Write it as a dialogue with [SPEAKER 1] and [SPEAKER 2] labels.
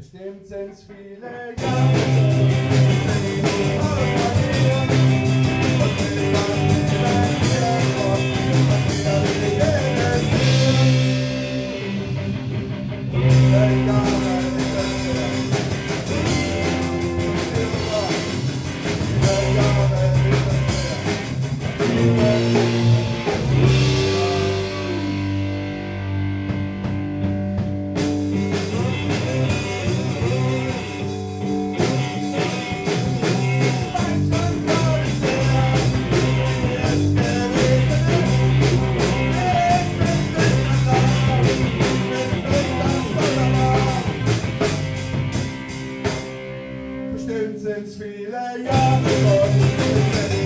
[SPEAKER 1] Bestimmt sind's viele Jahre. this feel like I'm